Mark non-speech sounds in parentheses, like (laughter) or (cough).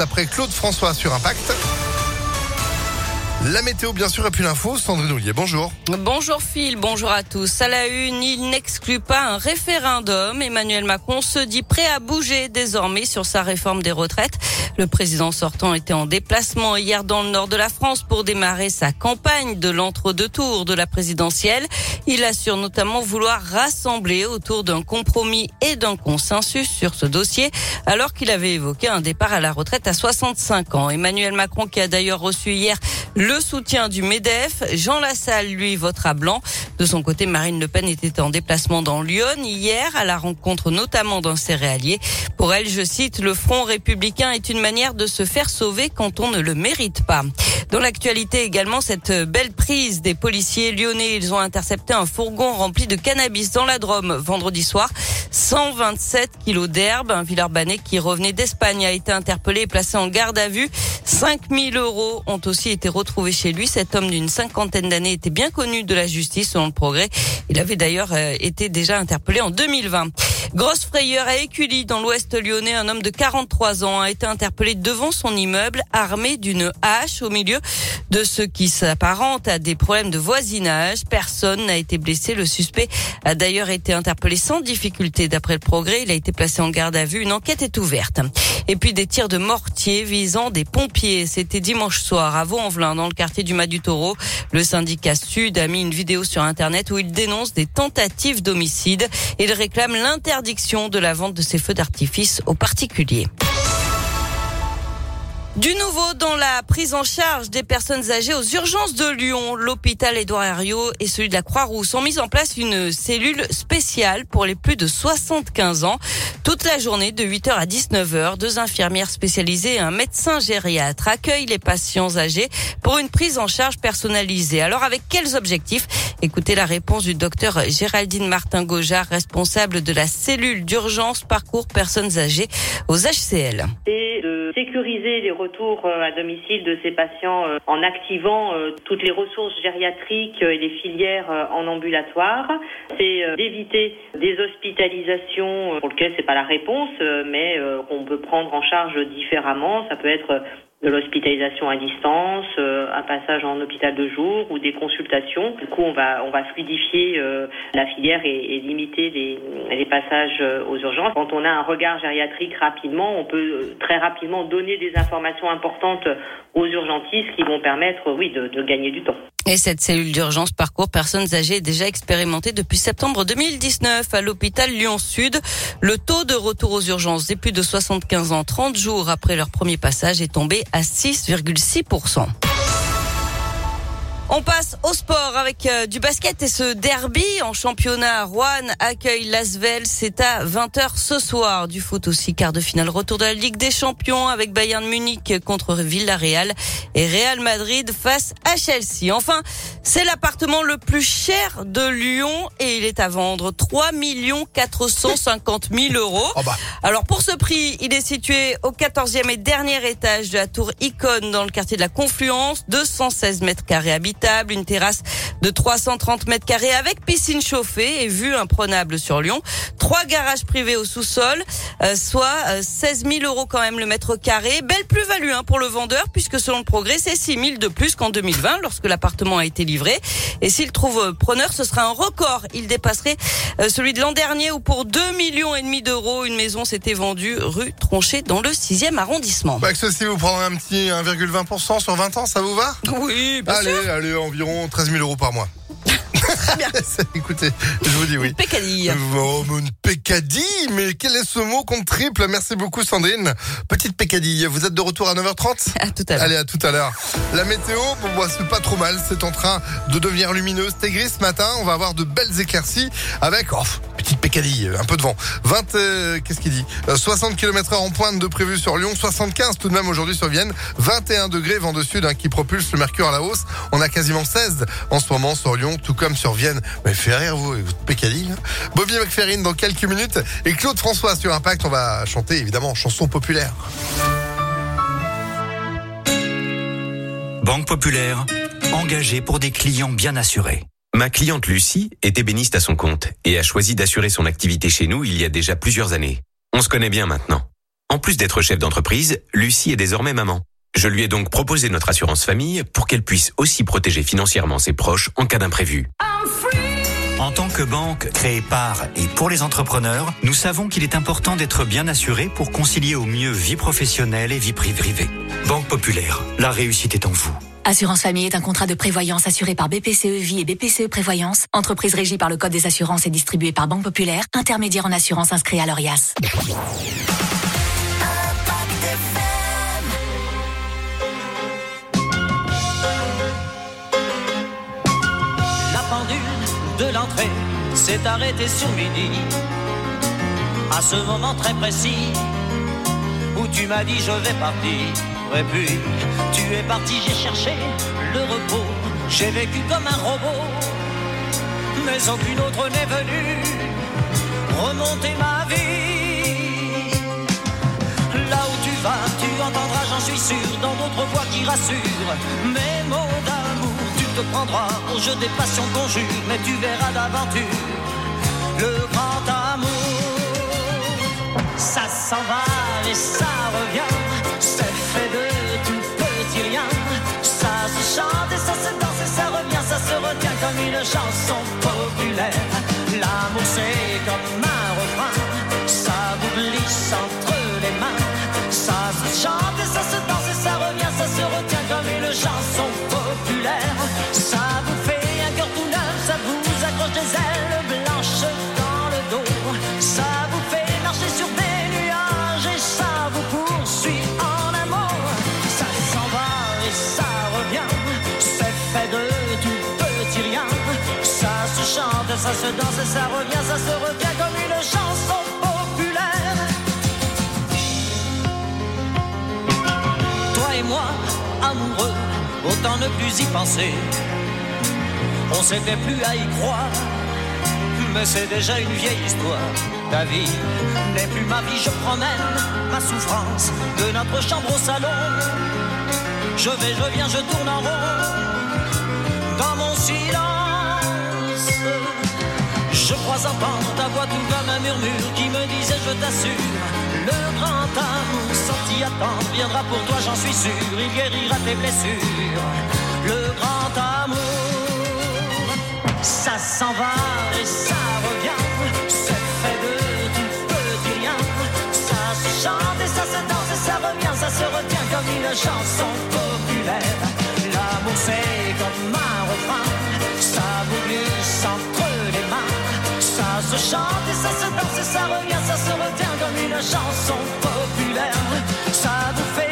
après Claude François sur Impact. La météo, bien sûr, et puis l'info. Sandrine Ollier, bonjour. Bonjour Phil, bonjour à tous. À la une, il n'exclut pas un référendum. Emmanuel Macron se dit prêt à bouger désormais sur sa réforme des retraites. Le président sortant était en déplacement hier dans le nord de la France pour démarrer sa campagne de l'entre-deux tours de la présidentielle. Il assure notamment vouloir rassembler autour d'un compromis et d'un consensus sur ce dossier, alors qu'il avait évoqué un départ à la retraite à 65 ans. Emmanuel Macron, qui a d'ailleurs reçu hier le soutien du MEDEF. Jean Lassalle, lui, votera blanc. De son côté, Marine Le Pen était en déplacement dans Lyon hier à la rencontre notamment d'un céréalier. Pour elle, je cite, le Front républicain est une manière de se faire sauver quand on ne le mérite pas. Dans l'actualité également, cette belle prise des policiers lyonnais. Ils ont intercepté un fourgon rempli de cannabis dans la Drôme vendredi soir. 127 kilos d'herbe. Un Villeurbanais qui revenait d'Espagne a été interpellé et placé en garde à vue. 5000 euros ont aussi été retrouvés chez lui. Cet homme d'une cinquantaine d'années était bien connu de la justice selon le progrès. Il avait d'ailleurs euh, été déjà interpellé en 2020. Grosse frayeur à Écully, dans l'ouest lyonnais. Un homme de 43 ans a été interpellé devant son immeuble, armé d'une hache au milieu de ce qui s'apparente à des problèmes de voisinage. Personne n'a été blessé. Le suspect a d'ailleurs été interpellé sans difficulté d'après le progrès. Il a été placé en garde à vue. Une enquête est ouverte. Et puis des tirs de mortier visant des pompiers. C'était dimanche soir à Vaux-en-Velin, dans le quartier du Mas du Taureau. Le syndicat Sud a mis une vidéo sur Internet où il dénonce des tentatives d'homicide. Il réclame l'interdiction de la vente de ces feux d'artifice aux particuliers. Du nouveau dans la prise en charge des personnes âgées aux urgences de Lyon, l'hôpital Édouard Herriot et celui de la Croix-Rousse ont mis en place une cellule spéciale pour les plus de 75 ans. Toute la journée de 8h à 19h, deux infirmières spécialisées et un médecin gériatre accueillent les patients âgés pour une prise en charge personnalisée. Alors avec quels objectifs? Écoutez la réponse du docteur Géraldine Martin-Gaujard, responsable de la cellule d'urgence parcours personnes âgées aux HCL. Et de sécuriser les euh, à domicile de ces patients euh, en activant euh, toutes les ressources gériatriques et les filières en ambulatoire. C'est d'éviter des hospitalisations pour lesquelles c'est pas la réponse, mais qu'on peut prendre en charge différemment. Ça peut être de l'hospitalisation à distance, euh, un passage en hôpital de jour ou des consultations. Du coup, on va on va fluidifier euh, la filière et, limiter les, passages euh, aux urgences. Quand on a un regard gériatrique rapidement, on peut très rapidement donner des informations importantes aux urgentistes qui vont permettre, oui, de gagner du temps. Et cette cellule d'urgence parcours personnes âgées déjà expérimentée depuis septembre 2019 à l'hôpital Lyon-Sud. Le taux de retour aux urgences des plus de 75 ans 30 jours après leur premier passage est tombé à 6,6%. On passe au sport avec euh, du basket et ce derby en championnat. Rouen accueille Lasvel. C'est à 20h ce soir. Du foot aussi, quart de finale. Retour de la Ligue des Champions avec Bayern Munich contre Villarreal et Real Madrid face à Chelsea. Enfin, c'est l'appartement le plus cher de Lyon et il est à vendre 3 450 000 euros. Oh bah. Alors pour ce prix, il est situé au 14e et dernier étage de la tour Icône dans le quartier de la Confluence. 216 mètres carrés une terrasse de 330 mètres carrés avec piscine chauffée et vue imprenable sur Lyon. Trois garages privés au sous-sol, euh, soit 16 euh, 000 euros quand même le mètre carré. Belle plus-value hein, pour le vendeur puisque selon le progrès, c'est 6 000 de plus qu'en 2020 lorsque l'appartement a été livré. Et s'il trouve euh, preneur, ce sera un record. Il dépasserait celui de l'an dernier où pour 2 millions et demi d'euros, une maison s'était vendue rue Tronchet dans le 6e arrondissement. Bah, ceci vous prendrez un petit 1,20% sur 20 ans, ça vous va? Oui, bien allez, sûr. allez environ 13 000 euros par mois. Très bien. (laughs) Écoutez, je vous dis oui. Une pécadille. Oh, une pécadille Mais quel est ce mot compte triple? Merci beaucoup Sandrine. Petite pécadille. Vous êtes de retour à 9h30 À tout à l'heure. Allez, à tout à l'heure. La météo, bon, bah, c'est pas trop mal. C'est en train de devenir lumineux. C'était gris ce matin. On va avoir de belles éclaircies avec... Oh, petite pécadille, un peu de vent. 20, euh, qu'est-ce qu'il dit 60 km heure en pointe de prévu sur Lyon, 75 tout de même aujourd'hui sur Vienne, 21 degrés vent de sud hein, qui propulse le mercure à la hausse. On a quasiment 16 en ce moment sur Lyon, tout comme sur Vienne. Mais fait rire vous, votre pécadille. Hein. Bobby McFerrin dans quelques minutes et Claude François sur Impact. On va chanter évidemment chanson populaire. Banque Populaire, engagée pour des clients bien assurés. Ma cliente Lucie est ébéniste à son compte et a choisi d'assurer son activité chez nous il y a déjà plusieurs années. On se connaît bien maintenant. En plus d'être chef d'entreprise, Lucie est désormais maman. Je lui ai donc proposé notre assurance famille pour qu'elle puisse aussi protéger financièrement ses proches en cas d'imprévu. En tant que banque créée par et pour les entrepreneurs, nous savons qu'il est important d'être bien assuré pour concilier au mieux vie professionnelle et vie privée. Banque Populaire, la réussite est en vous. Assurance Famille est un contrat de prévoyance assuré par BPCE Vie et BPCE Prévoyance, entreprise régie par le Code des assurances et distribuée par Banque Populaire, intermédiaire en assurance inscrit à l'ORIAS. La pendule de l'entrée s'est arrêtée sur midi. À ce moment très précis tu m'as dit je vais partir. Et puis tu es parti, j'ai cherché le repos. J'ai vécu comme un robot, mais aucune autre n'est venue remonter ma vie. Là où tu vas, tu entendras, j'en suis sûr, dans d'autres voix qui rassurent. Mes mots d'amour, tu te prendras au jeu des passions conjures, mais tu verras d'aventure le grand amour. Ça s'en va et ça revient, c'est fait de tout petit rien. Ça se chante et ça se danse et ça revient, ça se retient comme une chanson populaire. L'amour c'est comme un refrain, ça vous glisse ça se danse et ça revient, ça se retient comme une chanson populaire. Toi et moi, amoureux, autant ne plus y penser. On s'était plus à y croire, mais c'est déjà une vieille histoire. Ta vie n'est plus ma vie, je promène ma souffrance de notre chambre au salon. Je vais, je viens, je tourne en rond dans mon silence. Ta voix tout comme un murmure qui me disait je t'assure Le grand amour sans t'y attendre viendra pour toi j'en suis sûr Il guérira tes blessures. Le grand amour Ça s'en va et ça revient C'est fait de tout petit Ça se chante et ça se danse et ça revient Ça se retient comme une chanson populaire. L'amour c'est comme se chante et ça se danse et ça revient Ça se retient comme une chanson populaire. Ça vous